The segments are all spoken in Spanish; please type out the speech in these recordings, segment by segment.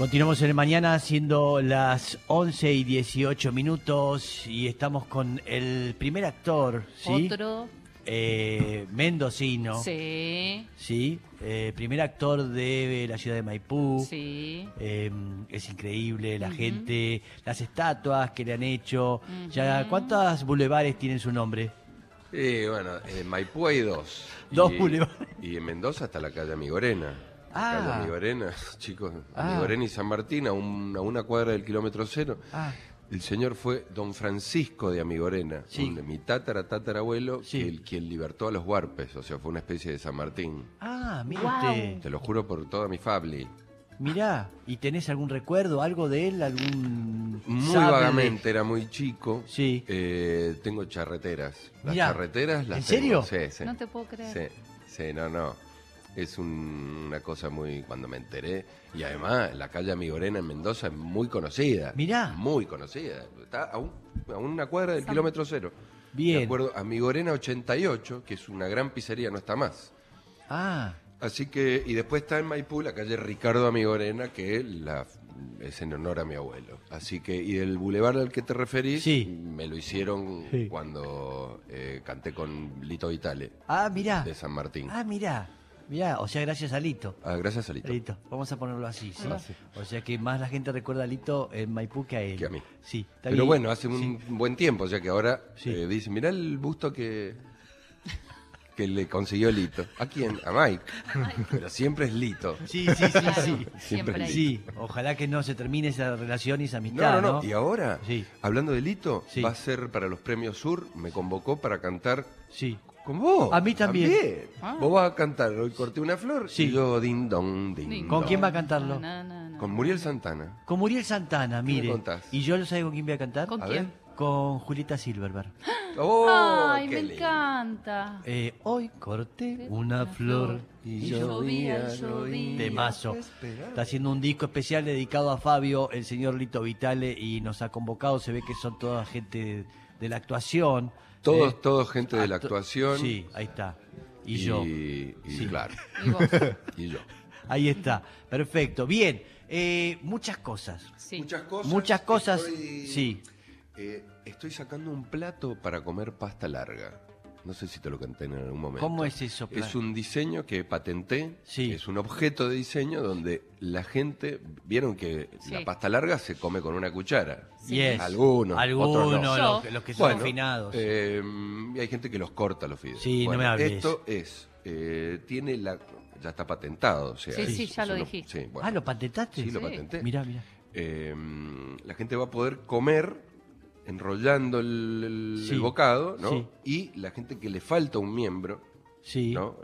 Continuamos en el mañana siendo las 11 y 18 minutos y estamos con el primer actor, ¿sí? Otro. Eh, mendocino, Sí. ¿sí? Eh, primer actor de la ciudad de Maipú. Sí. Eh, es increíble la gente, las estatuas que le han hecho. ya, ¿Cuántas bulevares tienen su nombre? Y bueno, en Maipú hay dos. Dos y, bulevares. Y en Mendoza está la calle Amigorena. Ah. Chicos, Ah. Amigorena y San Martín, a, un- a una cuadra del kilómetro cero. Ah, El señor fue don Francisco de Amigorena, Sí. un de mi tatara tatarabuelo, Sí. el- quien libertó a los huarpes, o sea, fue una especie de San Martín. ah usted. Te lo juro por toda mi family. Mirá, ¿y tenés algún recuerdo, algo de él? ¿Algún Muy sable? vagamente, era muy chico. Sí. Eh, tengo charreteras. Las Mirá, charreteras las ¿en serio? tengo, Sí, sí. No te puedo creer. Sí, sí, no, no. Es un- una cosa muy. Cuando me enteré. Y además, la calle Amigorena en Mendoza es muy conocida. Mirá. Muy conocida. Está a, un- a una cuadra del kilómetro cero. Bien. Me acuerdo, Amigorena 88, que es una gran pizzería, no está más. Ah, Así que. Y después está en Maipú la calle Ricardo Amigorena, que la, es en honor a mi abuelo. Así que. Y el bulevar al que te referís, Sí. me lo hicieron Sí. cuando eh, canté con Lito Vitale, ah, mirá. de San Martín. Ah, mirá. Mirá, o sea, gracias a Lito. Ah, gracias a Lito. Lito, vamos a ponerlo así, ¿sí? Ah, sí. O sea que más la gente recuerda a Lito en Maipú que a él. Que a mí. Sí, Pero bien. bueno, hace un Sí. buen tiempo, o sea que ahora eh, dice, mirá el busto que, que le consiguió Lito. ¿A quién? A Mike. Pero siempre es Lito. Sí, sí, sí, sí. Siempre ahí. Sí, ojalá que no se termine esa relación y esa No, amistad, no, ¿no? no. Y ahora, Sí. hablando de Lito, Sí. va a ser para los premios Sur, me convocó para cantar Sí. Con vos. A mí también. Ah. Vos vas a cantar Hoy corté una flor Sí. y yo din don, din Ni- ¿Con quién va a cantarlo? No, no, no. Con Muriel Santana. Con Muriel Santana, ¿Qué me mire. contás? ¿Y yo lo sabía con quién voy a cantar? ¿Con A quién? ver. Con Julieta Silverberg. ¡Oh, Ay, qué me lindo! encanta. Eh, hoy corté una flor y llovía, llovía. Temazo. Está haciendo un disco especial dedicado a Fabio, el señor Lito Vitale, y nos ha convocado. Se ve que son toda gente de la actuación. Todos, Eh, todos gente de la actuación. Sí, ahí está. Y, yo. Y Sí. claro. Y vos. Y yo. Ahí está. Perfecto. Bien. Eh, muchas cosas. Sí. Muchas cosas. Muchas cosas. Estoy, Sí. eh, estoy sacando un plato para comer pasta larga. No sé si te lo canté en algún momento. ¿Cómo es eso? Es un diseño que patenté. Sí. Es un objeto de diseño donde la gente. Vieron que Sí. la pasta larga se come con una cuchara. Yes. Algunos, Algunos, otros no. los, que son Bueno, afinados. eh, y hay gente que los corta los fideos. Sí, no me hables. Esto es. eh, tiene la. Ya está patentado. O sea, Sí, es- sí, ya lo dijiste. sí, bueno. ah, ¿lo patentaste? Sí, lo Sí. patenté. Mirá, mirá. Eh, la gente va a poder comer enrollando el, el- Sí. el bocado, ¿no? Sí. Y la gente que le falta un miembro, Sí. ¿no?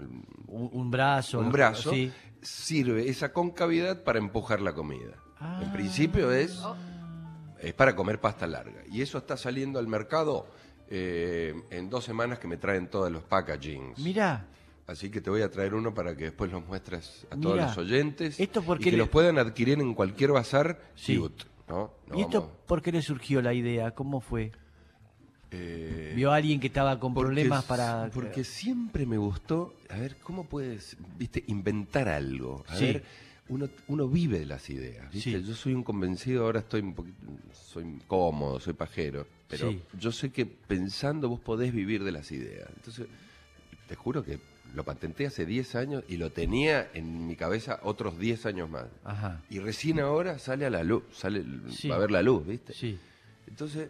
Un, un brazo. Un brazo, Sí. sirve esa concavidad para empujar la comida. Ah. En principio es, es para comer pasta larga. Y eso está saliendo al mercado eh, en dos semanas que me traen todos los packagings. Mirá. Así que te voy a traer uno para que después los muestres a todos Mirá. los oyentes. Esto porque y que le- los puedan adquirir en cualquier bazar Sí. cute, ¿no? No ¿Y esto vamos- por qué le surgió la idea? ¿Cómo fue? eh, ¿Vio a alguien que estaba con porque problemas para...? Porque siempre me gustó, a ver, ¿cómo puedes, viste, inventar algo? A Sí. ver, uno, uno vive de las ideas, ¿viste? Sí. Yo soy un convencido, ahora estoy un poquito, soy cómodo, soy pajero, pero Sí. yo sé que pensando vos podés vivir de las ideas. Entonces, te juro que lo patenté hace 10 años y lo tenía en mi cabeza otros 10 años más. Ajá. Y recién ahora sale a la luz, sale, Sí. va a ver la luz, ¿viste? Sí. Entonces,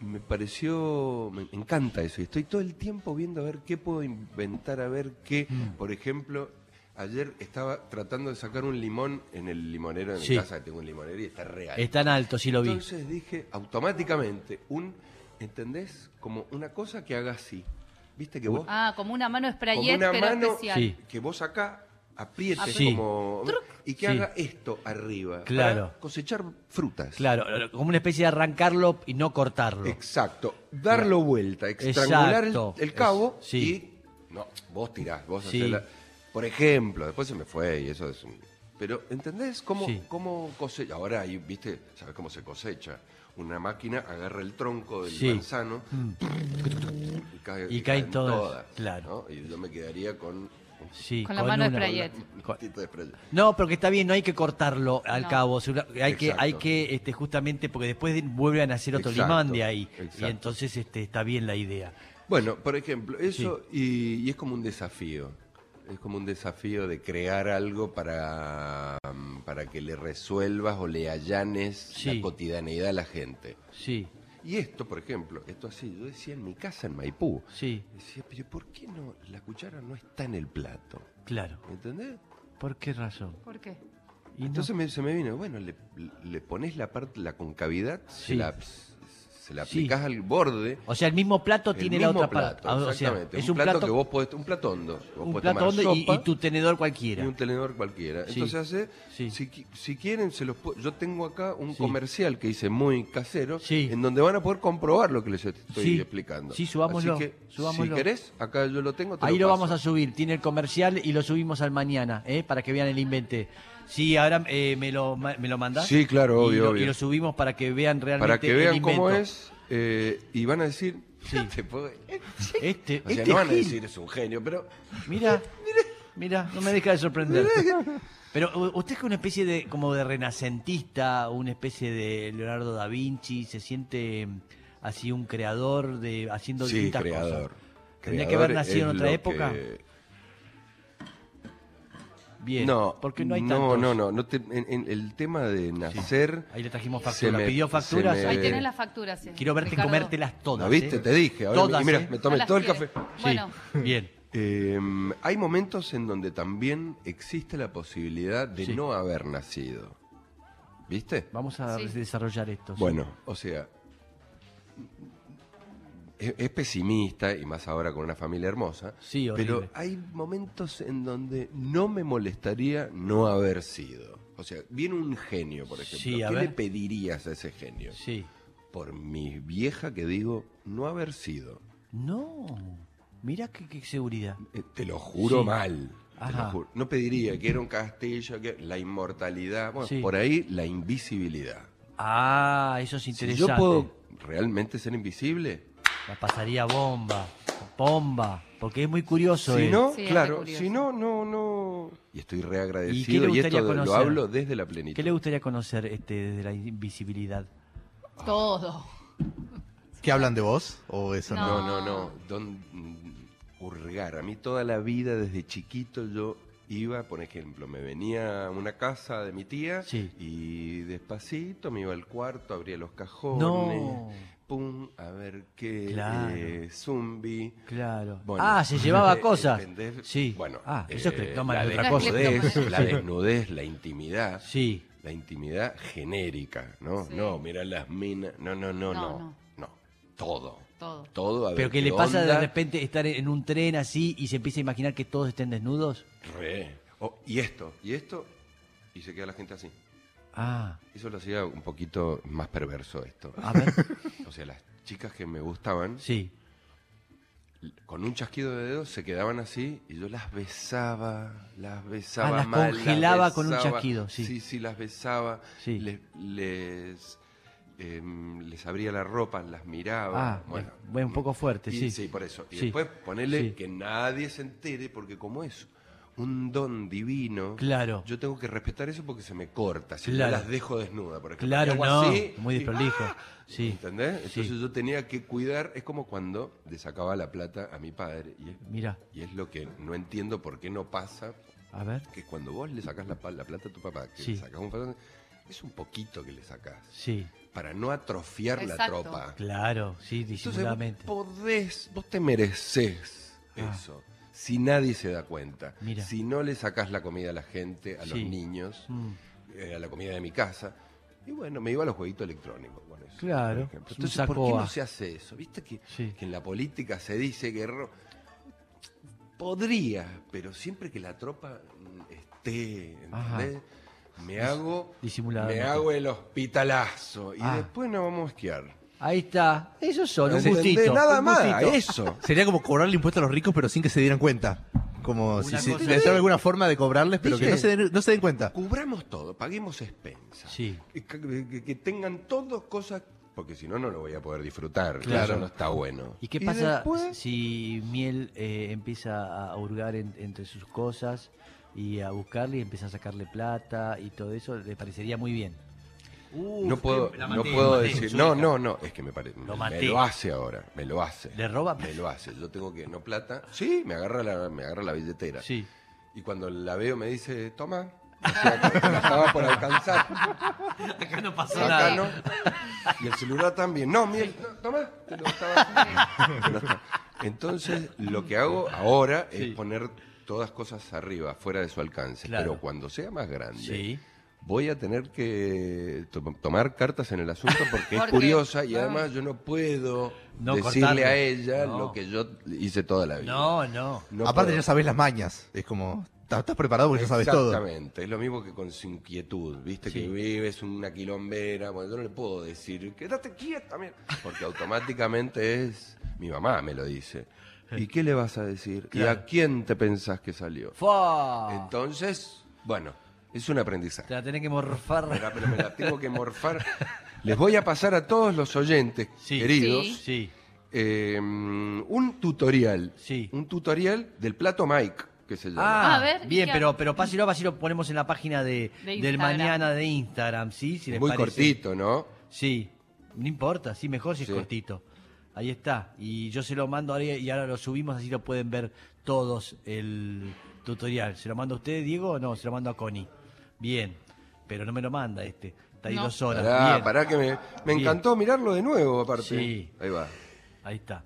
me pareció, me encanta eso. Y estoy todo el tiempo viendo a ver qué puedo inventar, a ver qué. Mm. Por ejemplo, ayer estaba tratando de sacar un limón en el limonero de mi Sí. casa, que tengo un limonero y está real. Es tan alto, sí lo vi. Entonces dije automáticamente, un, ¿entendés? Como una cosa que haga así. ¿Viste que vos? Ah, como una mano como sprayet, una pero mano especial. Sí. que vos acá aprietes Sí. como. Y que Sí. haga esto arriba. Claro. Para cosechar frutas. Claro, como una especie de arrancarlo y no cortarlo. Exacto. Darlo vuelta, estrangular el, cabo Es- sí. y. No, vos tirás, vos Sí. hacés la- Por ejemplo, después se me fue y eso es un. Pero, ¿entendés cómo, Sí. cómo cosecha? Ahora ahí, ¿viste? ¿Sabes cómo se cosecha? Una máquina agarra el tronco del Sí. manzano y, cae- Y caen todas, todas. claro. ¿no? Y yo me quedaría con un Sí, Con la mano de una- Sprayet. De spray. No, porque está bien, no hay que cortarlo al No. cabo. Hay que, Exacto. hay que este, justamente, porque después de- vuelven a hacer otro Exacto, limán de ahí. Y entonces este, está bien la idea. Bueno, por ejemplo, eso y, y es como un desafío. Es como un desafío de crear algo para, para que le resuelvas o le allanes Sí. la cotidianeidad a la gente. Sí, Y esto, por ejemplo, esto así, yo decía en mi casa en Maipú, sí, decía, pero ¿por qué no la cuchara no está en el plato? claro. ¿Entendés? ¿Por qué razón? ¿Por qué? Y no- Entonces me- se me vino, bueno, le, le pones la parte, la concavidad, Sí. se la, se la Sí. aplicás al borde. o sea, el mismo plato el tiene la mismo otra plato, parte. Ah, O sea, exactamente. es un, plato, plato, que vos podés, un plato hondo. Vos un plato tomar hondo y, sopa y tu tenedor cualquiera. y un tenedor cualquiera. Sí. Entonces hace, Sí. si, si quieren, se los yo tengo acá un comercial que hice muy casero, en donde van a poder comprobar lo que les estoy explicando. Sí, subámoslo, Así que, subámoslo. si querés, acá yo lo tengo. te Ahí lo paso. vamos a subir, tiene el comercial y lo subimos al mañana, ¿eh? para que vean el invente. Sí, ahora eh, me, lo, ma- me lo mandás. Sí, claro, y obvio, lo, obvio. Y lo subimos para que vean realmente Para que el vean cómo invento. es, eh, y van a decir, Sí. te puedo- Este, o sea, este no van a decir es un genio, pero Mira, mira, no me deja de sorprender. Pero usted es una especie de como de renacentista, una especie de Leonardo da Vinci, se siente mm, así un creador de haciendo sí, distintas creador. cosas. ¿Tendría que Creador haber nacido en otra época? que- Bien, No, porque no hay no, tantos. no, no, no te- en, en el tema de nacer, Ahí le trajimos Se factura. me- ¿Pidió facturas? me- Ahí tenés las facturas. sí. Quiero verte Ricardo. comértelas todas. ¿lo viste? ¿eh? Te dije. Ahora, Todas, y mira, ¿eh? me tomé todo el café. Sí, Bueno, bien. Eh, hay momentos en donde también existe la posibilidad de Sí. no haber nacido. ¿Viste? Vamos a Sí. desarrollar esto. sí. Bueno, o sea, es, es pesimista y más ahora con una familia hermosa. Sí, horrible. pero hay momentos en donde no me molestaría no haber sido. O sea, viene un genio, por ejemplo. Sí, ¿Qué ver. le pedirías a ese genio? Sí. Por mi vieja que digo, no haber sido. No, mira qué, qué seguridad. Eh, te lo juro Sí. mal. te Ajá. lo juro. No pediría que era un castillo, que la inmortalidad. Bueno, Sí. por ahí la invisibilidad. Ah, eso es Si interesante. yo puedo realmente ser invisible, La pasaría bomba, bomba, porque es muy curioso. Si él. no, Sí, claro, curioso. si no, no, no. Y estoy ¿Y reagradecido y, gustaría esto de- lo conocer? hablo desde la plenitud. ¿Qué le gustaría conocer este, desde la invisibilidad? todo. ¿Qué hablan de vos? ¿O eso no? No, no, no. Don, mm, hurgar. A mí toda la vida, desde chiquito, yo iba, por ejemplo, me venía a una casa de mi tía Sí. y despacito me iba al cuarto, abría los cajones. No. Pum, a ver qué. Claro. eh, zumbi. Claro. Bueno, ah, se llevaba eh, cosas. Sí. Bueno, Ah, eso es eh, la de otra cosa. desnudez, la desnudez, la intimidad. Sí. La intimidad genérica, ¿no? Sí. No, mira las minas. No, no, no, No, no. no. No. Todo. Todo. Todo. A Pero ver que le pasa de repente estar en un tren así y se empieza a imaginar que todos estén desnudos. Re. Oh, y esto, y esto. Y se queda la gente así. Ah, Eso lo hacía un poquito más perverso esto. a ver. O sea, las chicas que me gustaban, Sí. con un chasquido de dedos se quedaban así y yo las besaba, las besaba Ah, las mal, congelaba con un chasquido, sí. Sí, sí, las besaba, Sí. les, les, em, les abría la ropa, las miraba. Ah, bueno, un poco fuerte, y- sí. por eso. Y Sí. después ponerle Sí. que nadie se entere, porque como es un don divino, Claro. yo tengo que respetar eso porque se me corta, si Claro. no las dejo desnuda, por ejemplo. Claro, no. así, muy y- desprolijo. ¡ah! Sí. ¿Entendés? Entonces Sí. yo tenía que cuidar, es como cuando le sacaba la plata a mi padre, y es, Mira, y es lo que no entiendo por qué no pasa, a ver. que cuando vos le sacás la, la plata a tu papá, que Sí. le sacás un fardo, es un poquito que le sacás, Sí. para no atrofiar la tropa. Claro, sí, Entonces vos disimuladamente. podés, vos te mereces Ah. eso. Si nadie se da cuenta, Mira. si no le sacás la comida a la gente, a los niños, Mm. eh, a la comida de mi casa, y bueno, me iba a los jueguitos electrónicos con eso. Claro, por Entonces, ¿por qué no se hace eso? ¿Viste que, Sí. que en la política se dice que podría, pero siempre que la tropa mm, esté. ¿entendés? Me hago, me hago el hospitalazo y Ah. después nos vamos a esquiar. Ahí está. Eso son, un gustito. Nada un más, gustito. eso. Sería como cobrarle impuestos a los ricos, pero sin que se dieran cuenta. Como si, Una si cosa les así. alguna forma de cobrarles, pero que no se, den, no se den cuenta. Cubramos todo, paguemos expensas. Sí. Que, que- que tengan todo cosas porque si no, no lo voy a poder disfrutar. Claro. Eso no está bueno. ¿Y qué Y pasa después- si Miel eh, empieza a hurgar en- entre sus cosas y a buscarle y empieza a sacarle plata y todo eso? Le parecería muy bien. Uf, No puedo, no puedo decir, no, no, no, es que me parece, Lo me lo hace ahora, me lo hace. ¿Le roba? Me lo hace, yo tengo que, no plata, sí, me agarra la, me agarra la billetera. Sí. Y cuando la veo me dice, toma, o sea, que la estaba por alcanzar, Acá no pasó acá nada. no. Y el celular también, no, miel, no, toma, te lo estaba. Entonces, lo que hago ahora Sí. es poner todas cosas arriba, fuera de su alcance. Claro. Pero cuando sea más grande, Sí. Voy a tener que to- tomar cartas en el asunto porque es curiosa y además yo no puedo No decirle cortarle. a ella No. lo que yo hice toda la vida. No, no. No Aparte puedo. ya sabes las mañas. Es como, estás preparado porque ya sabes todo. Exactamente, es lo mismo que con su inquietud, viste Sí. que vives una quilombera, bueno, yo no le puedo decir, quédate quieta, mira", porque automáticamente es, mi mamá me lo dice. ¿Y qué le vas a decir? ¿Y a quién te pensás que salió? ¡Fua! Entonces, bueno, es un aprendizaje. Te la tenés que morfar. Pero me la tengo que morfar. Les voy a pasar a todos los oyentes Sí. queridos Sí. Sí. eh, un tutorial. Sí. Un tutorial del plato Mike, que se llama. Ah, A ver, ¿y bien, pero, pero páselo, así lo ponemos en la página de, De del mañana de Instagram, ¿sí? Si les Muy parece. cortito, ¿no? Sí, no importa, sí, mejor si Sí. es cortito. Ahí está. Y yo se lo mando ahora y ahora lo subimos, así lo pueden ver todos el tutorial. ¿Se lo mando a usted, Diego, o no? Se lo mando a Connie. Bien, pero no me lo manda este. Está ahí No. dos horas. Pará, Bien. pará que me, me Bien. encantó mirarlo de nuevo, aparte. Sí. Ahí va. Ahí está.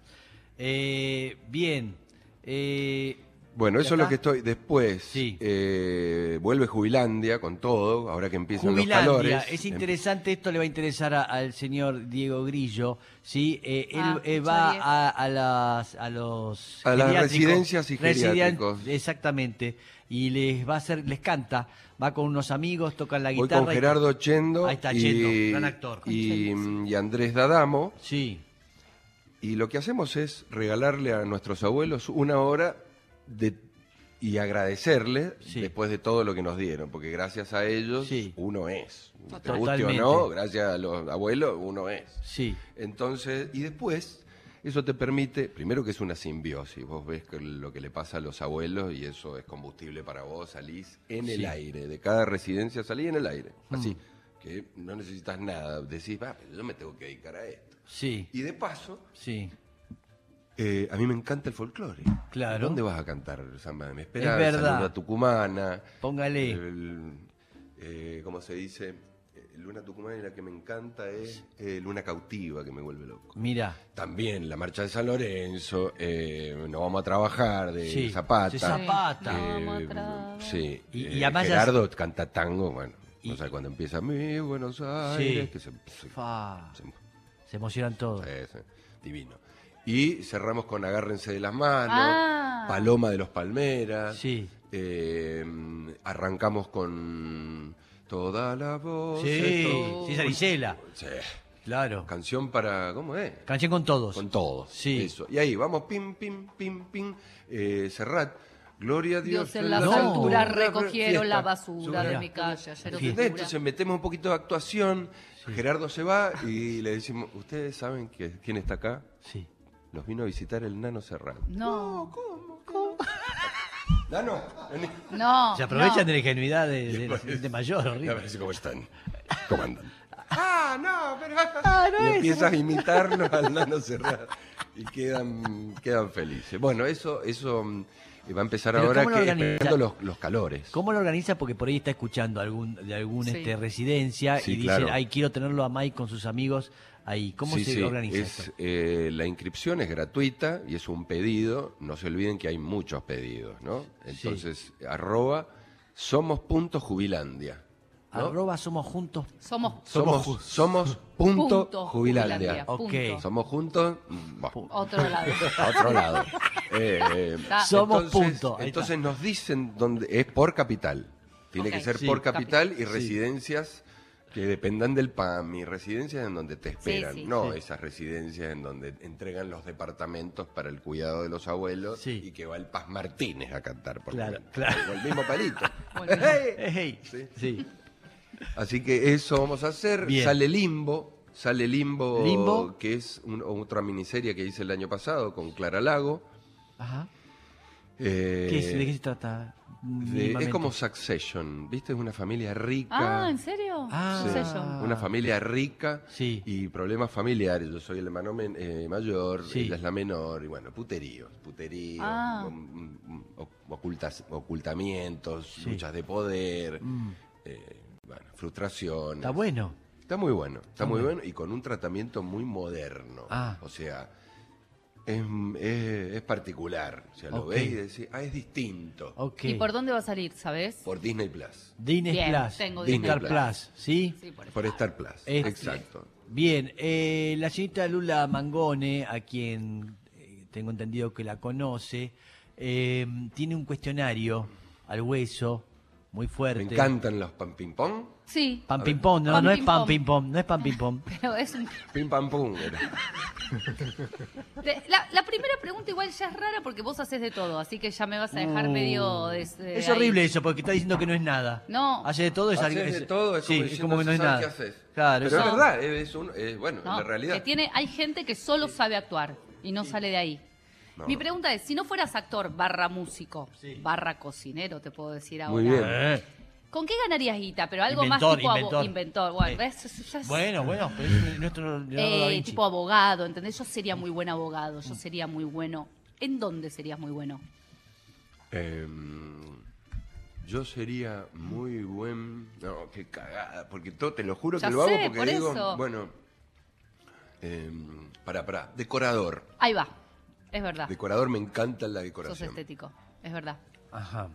Eh, bien. Eh, Bueno, ¿Ya eso es lo está? que estoy. Después Sí. eh, vuelve Jubilandia con todo, ahora que empiezan Jubilandia, los calores. es Em- interesante, esto le va a interesar a- al señor Diego Grillo, ¿sí? Eh, él Ah, eh, va a, a las, a los A las geriátricos, residencias y residen- geriátricos. Exactamente, y les va a hacer, les canta, va con unos amigos, tocan la Voy guitarra. con y- Gerardo Chendo, Ahí está, y, Chendo, gran actor. y, y Andrés Dadamo. Sí, Y lo que hacemos es regalarle a nuestros abuelos una hora de, y agradecerle Sí. después de todo lo que nos dieron, porque gracias a ellos Sí. uno es. Te guste o Totalmente. no, gracias a los abuelos uno es. sí, Entonces, y después, eso te permite, primero que es una simbiosis, vos ves que lo que le pasa a los abuelos y eso es combustible para vos, salís en el aire, de cada residencia salís en el aire, Mm. así, que no necesitas nada, decís, va, pero yo me tengo que dedicar a esto. sí, Y de paso, sí. eh, a mí me encanta el folclore. Claro. ¿Dónde vas a cantar Samba de mi Esperanza? verdad. Luna Tucumana. Póngale. el- eh, ¿Cómo se dice? Eh, Luna Tucumana y la que me encanta es eh, Luna Cautiva, que me vuelve loco. Mira, También la marcha de San Lorenzo, eh, No vamos a trabajar de Sí, Zapata. de Zapata. Eh, Vamos a trabajar. sí. Y- eh, y además ya- Gerardo canta tango, bueno. Y- no sé cuando empieza mi Buenos Aires, que se, se- fa, se- se emocionan todos. Sí, sí, divino. Y cerramos con Agárrense de las manos, Ah. Paloma de los Palmeras. Sí. eh, arrancamos con Toda la voz. Sí, esto- sí, esa Gisela, Sí, claro. Canción para. ¿Cómo es? Canción con todos. Con todos. Sí. Eso. Y ahí vamos, pim, pim, pim, pim. Eh, Serrat. Gloria a Dios. Dios en las No. alturas Re- recogieron fiesta. la basura de mi calle. Oscura. Entonces metemos un poquito de actuación. Gerardo se va y le decimos, ¿ustedes saben que, quién está acá? Sí. Nos vino a visitar el Nano Serrat. No, Vení. no. Se aprovechan no. de la ingenuidad de, de, pues, de mayor, A horrible. ver si cómo están. ¿Cómo andan? Ah, no, pero... y empiezas a imitarlo al Nano Serrat. Y quedan, quedan felices. Bueno, eso, eso mm, va a empezar Pero ahora ¿cómo lo que esperando los, los calores. ¿Cómo lo organiza? Porque por ahí está escuchando algún, de algún Sí. este, residencia Sí, y dice, claro. ay, quiero tenerlo a Mike con sus amigos ahí. ¿Cómo Sí, se sí, organiza es, eso? eh, la inscripción es gratuita y es un pedido. No se olviden que hay muchos pedidos, ¿no? Entonces, arroba somos.jubilandia. ¿no? Arroba somos juntos. Somos Somos, Somos somos punto Punto jubilandia. Jubilandia. Ok. Punto. Somos juntos. bueno, otro lado. otro lado. Eh, Está. Somos entonces, punto, ahí Entonces está. nos dicen dónde es por capital. Tiene que ser Sí. por capital y Sí. residencias que dependan del PAM y residencias en donde te esperan. sí. No Sí. esas residencias en donde entregan los departamentos para el cuidado de los abuelos Sí. y que va el Paz Martínez a cantar. Por Claro, ejemplo. claro. Con el mismo palito. Bueno. ¡Hey! Eh, hey. Sí. Sí. Así que eso vamos a hacer. Bien. Sale Limbo, Sale Limbo, Limbo. que es un- otra miniserie que hice el año pasado con Clara Lago. Ajá. Eh, ¿Qué es- ¿De qué se trata? De- es como Succession, ¿viste? Es una familia rica. Ah, ¿en serio? Ah. Una familia rica Sí. y problemas familiares. Yo soy el hermano men- eh, mayor, Sí. ella es la menor, y bueno, puteríos, puteríos, Ah. um, um, ocultas- ocultamientos, Sí. luchas de poder, Mm, eh, bueno, frustraciones. Está bueno. Está muy bueno, está, Está muy bueno. bueno y con un tratamiento muy moderno. Ah. O sea, es, es- es particular. O sea, lo Ok. ves y decís, ah, es distinto. Ok. ¿Y por dónde va a salir, sabes? Por Disney Plus. Disney Bien, Plus. tengo Disney Star Plus. Plus, ¿sí? Sí, por. Por Star Plus. Este- Exacto. Bien, eh, la señorita Lula Mangone, a quien eh, tengo entendido que la conoce, eh, tiene un cuestionario al hueso muy Me fuerte. encantan los pan ping pong. Sí, Pan ping pong, no, Pan no es ping pan pong. ping pong, no es pan ping pong. pero es un... Pim pam pum. era. de- La, la primera pregunta igual ya es rara porque vos haces de todo, así que ya me vas a dejar Uh, medio... des- eh, es ahí. horrible eso, porque está diciendo que no es nada. No. Hace de todo, es Haces algo- de todo, es sí, como, es diciendo, como que no es sabes nada. qué haces. Claro, Pero eso- es verdad, es, un, es- bueno, No, la realidad. que tiene, hay gente que solo sabe actuar y no sale de ahí. No. Mi pregunta es, si no fueras actor barra músico, Sí. barra cocinero, te puedo decir ahora. Muy bien. Eh, ¿Con qué ganarías guita? Pero algo Inventor, más tipo inventor. inventor. Bueno, Eh, Bueno, bueno, pero es nuestro Eh, tipo abogado, ¿entendés? Yo sería muy buen abogado, yo sería muy bueno. ¿En dónde serías muy bueno? Em, yo sería muy buen. No, qué cagada. Porque todo, te lo juro Ya que lo hago porque por digo, eso. bueno. em, para, para. Decorador. Ahí va, es verdad. Decorador me encanta la Sos decoración. estético, es verdad. Ajá.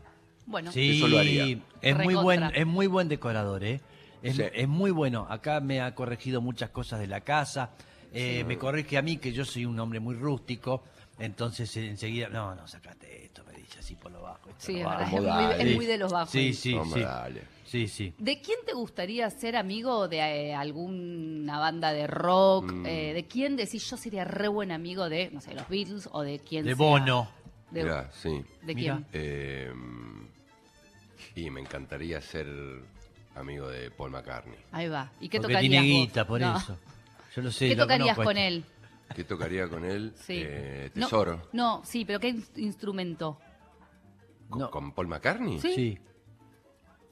Bueno, Sí, Eso lo haría. es muy buen, es muy buen decorador, ¿eh? Es, Sí. es muy bueno. Acá me ha corregido muchas cosas de la casa. Eh, Me corrige a mí que yo soy un hombre muy rústico. Entonces enseguida, no, no, sacate esto, me dice así por lo bajo. esto sí, lo es bajo. muy, es dale. muy de los bajos. Sí, sí, sí. dale. Sí, sí. ¿De quién te gustaría ser amigo de eh, alguna banda de rock? Mm. Eh, ¿De quién decís yo sería re buen amigo de, no sé, los Beatles o de quién De sea? Bono. De, Mirá, sí. ¿de quién? Em, y me encantaría ser amigo de Paul McCartney. Ahí va. ¿Y qué Porque tocarías tiene guita, por No. eso. Yo lo sé. ¿Qué lo tocarías conozco con esto. él? ¿Qué tocaría con él? Sí. Eh, No, tesoro. No, sí, pero ¿qué in- instrumento? ¿Con, No. con Paul McCartney? Sí. Sí.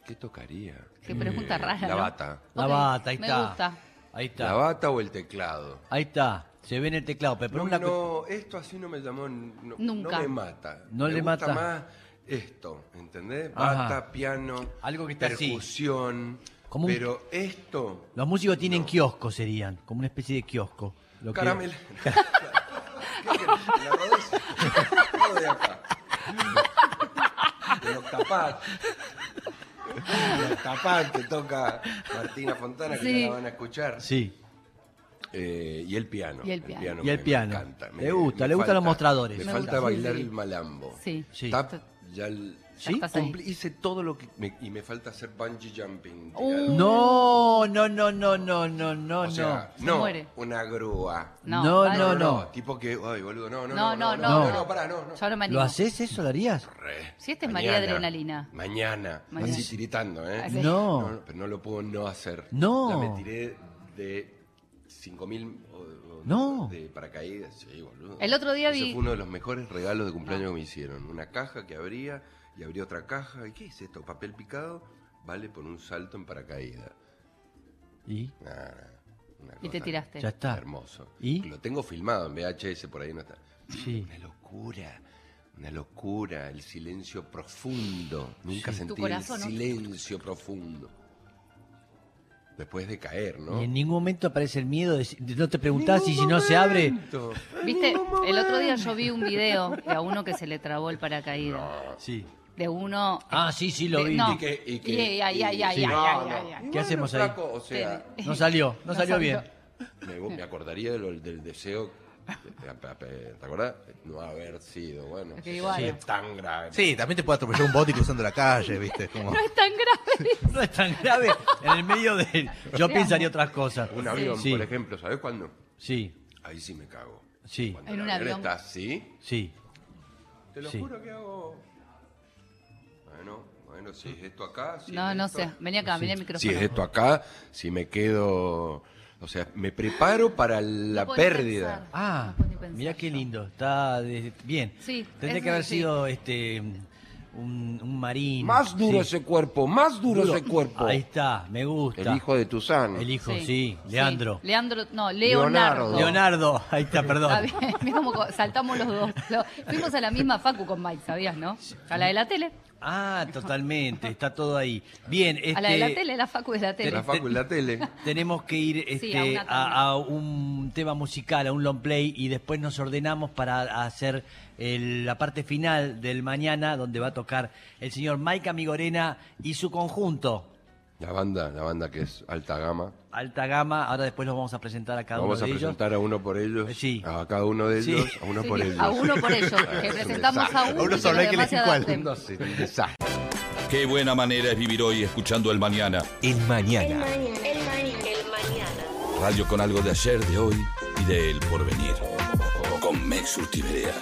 ¿Qué tocaría? Qué pregunta Eh, rara, La ¿no? bata. La bata, ahí me está. gusta. Ahí ¿La está. bata o el teclado? Ahí está. Se ve en el teclado. Pero No, una no, esto así no me llamó. No, Nunca. No me mata. No me le gusta mata. más esto, ¿entendés? Ajá. Bata, piano, Algo que está así. percusión. Como un- Pero esto. Los músicos tienen No. kiosco, serían. Como una especie de kiosco. Lo que- Caramel. ¿Qué querés? ¿La rodez? Todo de acá. De los. Los que toca Martina Fontana, que Sí. ya la van a escuchar. Sí. Eh, y el piano. Y el piano. Y el me- piano. Me encanta. Le gusta, le gustan los mostradores. Me, Me falta gusta. bailar Sí, sí. el malambo. Sí. Sí. Tap, ya el- Cumpli- hice todo lo que. me- y me falta hacer bungee jumping. Uh. No, no, no, no, no, no, no, o sea, Se no, muere. una grúa. No, No, vale. no, no. Tipo que, ay, boludo, no, no, No, no, no, no, no. no, pará, no, no. Yo no me no. animo. ¿Lo haces eso? ¿Lo harías? Re. Si este es María Adrenalina. Mañana, Mañana. así tiritando, ¿eh? Ah, sí. No. No, no, pero no lo puedo no hacer. No. Ya me tiré de 5.000 o- o- No. de paracaídas. Sí, boludo. El otro día Ese vi- fue uno de los mejores regalos de cumpleaños que me hicieron. Una caja que abría y abría otra caja. ¿Y qué es esto? Papel picado. Vale por un salto en paracaídas. ¿Y? Una Y te tiraste. Ya está. Hermoso. ¿Y? Lo tengo filmado en VHS, por ahí no está. Sí. Una locura. Una locura, el silencio profundo. Nunca Sí. sentí corazón, el ¿no? silencio profundo. Después de caer, ¿no? Y en ningún momento aparece el miedo de, de- no te preguntás y si no se abre. Viste, el otro día yo vi un video de a uno que se le trabó el paracaídas. Sí. De uno. Ah, sí, sí, lo de- vi. No. Y que- Sí. ¿Qué hacemos ahí? flaco, o sea, No salió, no, No salió salió. bien. me, me acordaría de lo- del deseo, ¿te acordás? No haber sido, bueno, igual. no es tan grave. Sí, también te puede atropellar un boti cruzando la calle, ¿viste? Como... No es tan grave. No es tan grave. En el medio de. Yo pensaría otras cosas. Un avión, Sí. por ejemplo, ¿sabes cuándo? Sí, Ahí sí me cago. sí, Cuando En el un avión avión. está así, sí. te lo Sí. juro que hago... Bueno, bueno, si es esto acá... Si No, es no esto- sé. Vení acá, vení al Si micrófono. es esto acá, si me quedo O sea, me preparo para la No pérdida. pensar. Ah, No mira qué lindo. Está de- bien. Sí, Tendría que haber sí. sido este un, un marín. Más duro Sí. ese cuerpo, más duro, Duro. ese cuerpo. Ahí está, me gusta. El hijo de Tuzán. El hijo, sí, Leandro. Leandro, no, Leonardo. Leonardo, ahí está, perdón. Está bien, mira cómo saltamos los dos. Lo- fuimos a la misma facu con Mike, ¿sabías, no? A la de la tele. Ah, totalmente, está todo ahí. Bien, este, A la de la tele, la facu de la tele. La facu y la tele. tenemos que ir Sí, este, a una a, a un tema musical, a un long play, y después nos ordenamos para hacer el- la parte final del mañana, donde va a tocar el señor Mike Amigorena y su conjunto. La banda, la banda que es alta gama. Alta gama, ahora después los vamos a presentar a cada Vamos uno a de ellos. presentar a uno por ellos. Sí. A cada uno de Sí. ellos, a uno Sí, por ellos. A uno por ellos, que presentamos a uno, Uno y solo hay que elegir cuál. adapten. No sé, un desastre. Qué buena manera es vivir hoy escuchando el mañana. El mañana. El mañana. El mañana. El mañana. Radio con algo de ayer, de hoy y del porvenir. Con Mex Urtiberea.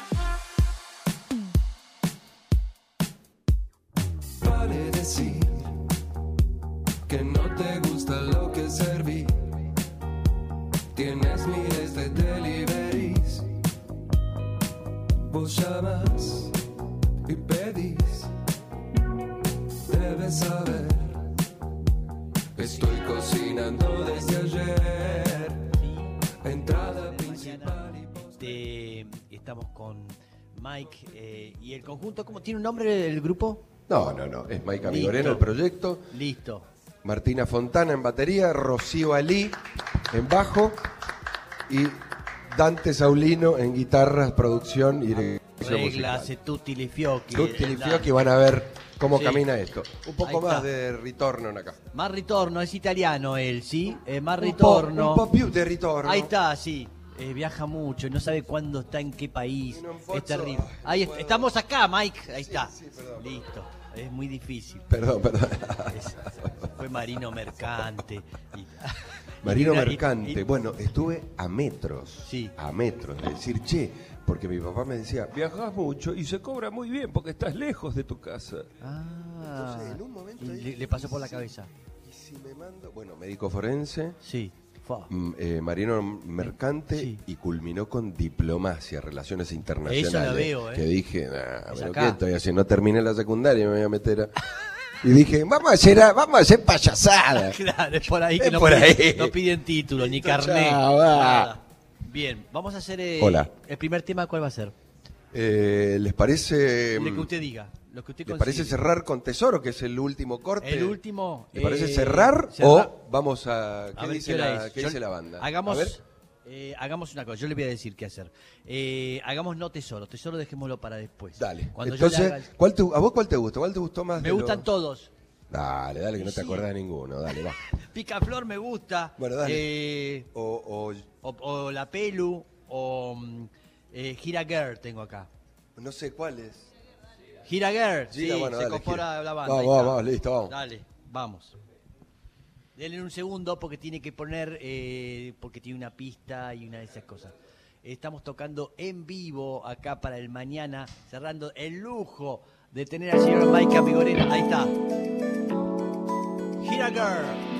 Nombre el grupo? No, no, no. Es Amigorena Listo. el proyecto. Listo. Martina Fontana en batería, Rocío Ali en bajo y Dante Saulino en guitarras, producción y dirección Reglas, musical. tutti li fiocchi. Tutti li eh, fiocchi van a ver cómo Sí. camina esto. Un poco Ahí más está. de ritorno en acá. Más ritorno, es italiano él, ¿sí? Eh, más Un po', ritorno. un po' più de ritorno. Ahí está, sí. Eh, viaja mucho, no sabe cuándo está en qué país. No, Es terrible. ay, Ahí puedo. estamos acá, Mike. Ahí está. sí, perdón, Listo. Es muy difícil. Perdón, perdón. Es- fue marino mercante. y- Marino y- Mercante. y- Bueno, estuve a metros. Sí. A metros. De decir, che, porque mi papá me decía, Viajas mucho y se cobra muy bien porque estás lejos de tu casa. Ah, Entonces, en un momento y ahí le, le pasó por la cabeza. ¿y si me mando? Bueno, médico forense. Sí. Mm, eh, marino mercante Sí. y culminó con diplomacia, relaciones internacionales. Eso la veo, ¿eh? Que dije, nah, Es pero acá. ¿qué estoy haciendo? No terminé la secundaria y me voy a meter a... Y dije, vamos a hacer, vamos a hacer payasadas. Claro, es por ahí que Es no, por piden, ahí. no piden título, ni carnet. nada. Bien, vamos a hacer eh, Hola. el primer tema, ¿cuál va a ser? Eh, ¿Les parece, El que usted diga, lo que usted ¿les parece cerrar con Tesoro, que es el último corte? El último. ¿Le parece eh, cerrar, cerrar- o vamos a... ¿Qué, A ver, dice, ¿qué hora la, es? qué Yo- dice la banda? Hagamos, A ver. eh, hagamos una cosa, yo le voy a decir qué hacer. Eh, hagamos no tesoro, tesoro dejémoslo para después. Dale. Cuando le Entonces, haga el- ¿cuál te- ¿a vos cuál te gusta? ¿Cuál te gustó más? me de gustan todos. Dale, dale, que no te acordás de ninguno. Dale, va. Picaflor me gusta. Bueno, dale. Eh, O, o- o, o La Pelu, o mm, Gira Girl tengo acá. no sé cuál es. Gira Girl, sí, Gira, bueno, se dale, incorpora gira. la banda. Vamos, vamos, listo, vamos. Dale, vamos. Denle un segundo porque tiene que poner, eh, porque tiene una pista y una de esas cosas. Estamos tocando en vivo acá para el mañana, cerrando el lujo de tener al señor Mike Amigorena. Ahí está. Gira Girl.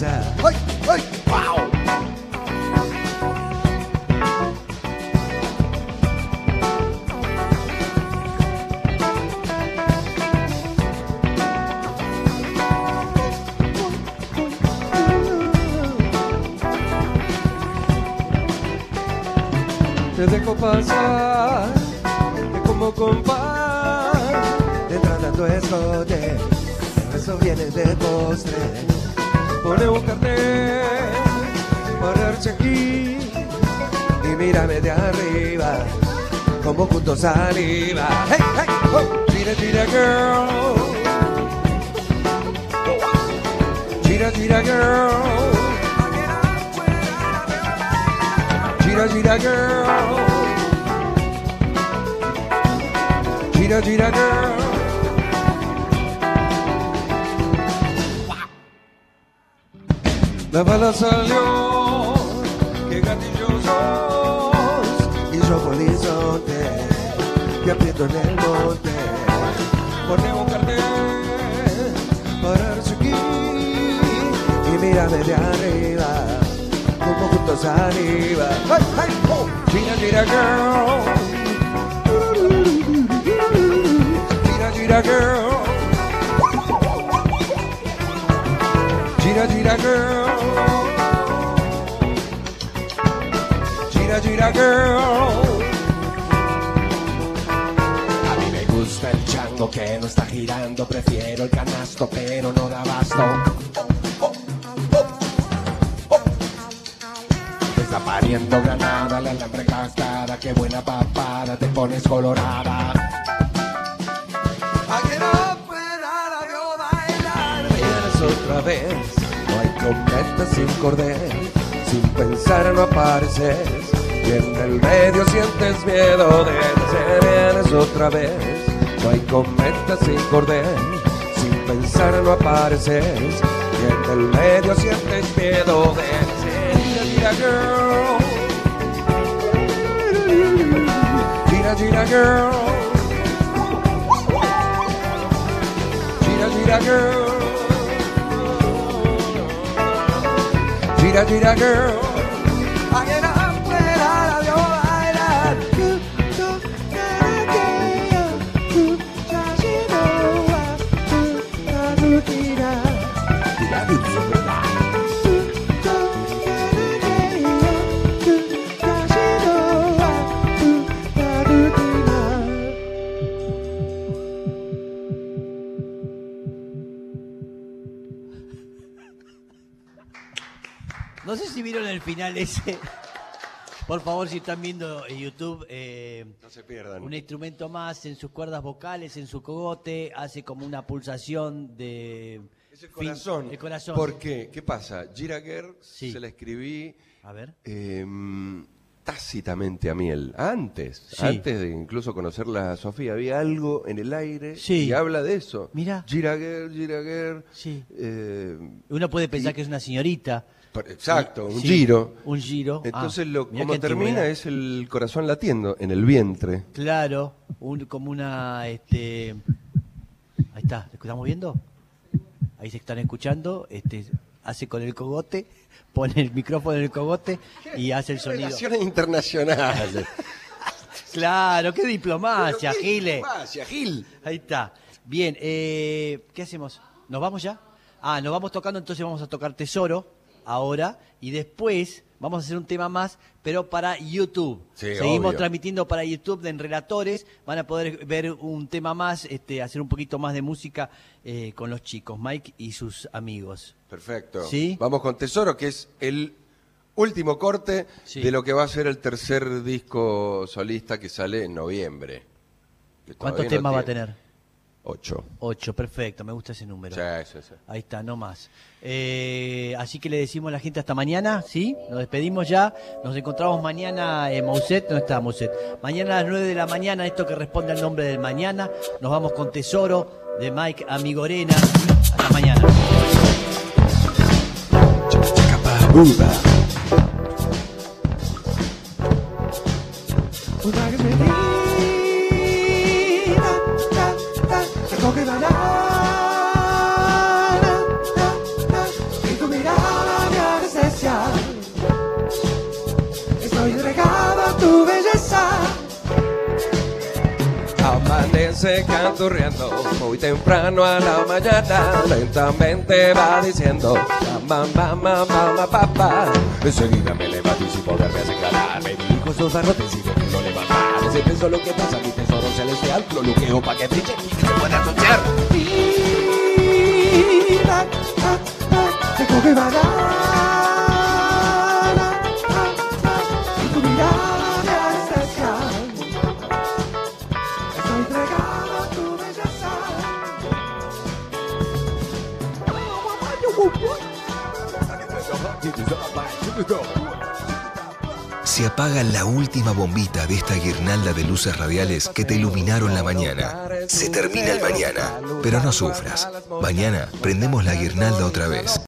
¡Ay! ¡Wow! Te dejo pasar, te como compás, te tratando de escote, eso viene de postre. Pone un carnet, pararse aquí y mírame de arriba, como juntos saliva. Hey, hey, oh, tira, tira, girl. Gira, gira, girl. Gira, gira, girl. Gira, gira, girl. La bala salió, que gatillos sos, y yo por el horizonte, que aprieto en el monte, pone un cartel, pararse aquí, y mírame de arriba, como juntos arriba. ¡Ay, ay, oh! Gira, gira, girl. Gira, gira, girl. Gira, gira, girl. Gira, gira, girl. A mí me gusta el chango que no está girando, prefiero el canasto pero no da está pariendo granada, la alambre cascada, qué buena papada, te pones colorada. Vienes otra vez, cometa sin cordel, sin pensar no apareces, y en el medio sientes miedo de nacer. Vienes otra vez, no hay cometa sin cordel, sin pensar no apareces, y en el medio sientes miedo de nacer. Gira, gira, girl. Gira, gira, girl. Gira, gira, girl. Gira, gira, girl. Final ese. Por favor, si están viendo en YouTube, eh, No se pierdan. un instrumento más en sus cuerdas vocales, en su cogote, hace como una pulsación de... Es el fin- corazón. El corazón. ¿Por qué? ¿Qué pasa? Girager Sí. se la escribí A ver. em, tácitamente a Miel. Antes, Sí. antes de incluso conocerla a Sofía, había algo en el aire Sí. y habla de eso. Mirá. Girager, Girager. Sí. eh, Uno puede pensar que es una señorita. Exacto, un Sí, giro. Un giro. Entonces, Ah, lo, como termina es el corazón latiendo en el vientre. Claro, un- como una, este, ahí está, ¿lo estamos viendo? Ahí se están escuchando, este, hace con el cogote, pone el micrófono en el cogote y hace el sonido. Relaciones internacionales. Claro, qué diplomacia, qué Gile. diplomacia, Gil. Ahí está. Bien, eh, ¿qué hacemos? ¿Nos vamos ya? Ah, nos vamos tocando, entonces vamos a tocar Tesoro ahora y después vamos a hacer un tema más, pero para YouTube. Sí, Seguimos obvio. transmitiendo para YouTube de En Relatores, van a poder ver un tema más, este, hacer un poquito más de música eh, con los chicos, Mike y sus amigos. Perfecto. ¿Sí? Vamos con Tesoro, que es el último corte Sí. de lo que va a ser el tercer disco solista que sale en noviembre. ¿Cuántos no temas va a tener? Ocho. Ocho, perfecto, me gusta ese número. Sí, sí, sí. Ahí está, no más. Eh, así que le decimos a la gente hasta mañana, ¿sí? Nos despedimos ya. Nos encontramos mañana en Mauset. ¿Dónde está Mauset? Mañana a las 9 de la mañana, esto que responde al nombre del mañana. Nos vamos con Tesoro de Mike Amigorena. Hasta mañana. Estoy entregado a tu belleza. Amanece canturreando muy temprano a la mañana, lentamente va diciendo mamá, mamá, mamá, papá. Enseguida me levanto y sin poderme asegurar, me dirijo esos barrotes y de no levantar. Ese peso lo que pasa, mi tesoro celestial, lo luqueo pa' que brille y que se pueda asociar. Vida, ta, ta, te coge Se apaga la última bombita de esta guirnalda de luces radiales que te iluminaron la mañana. Se termina el mañana, pero no sufras. Mañana prendemos la guirnalda otra vez.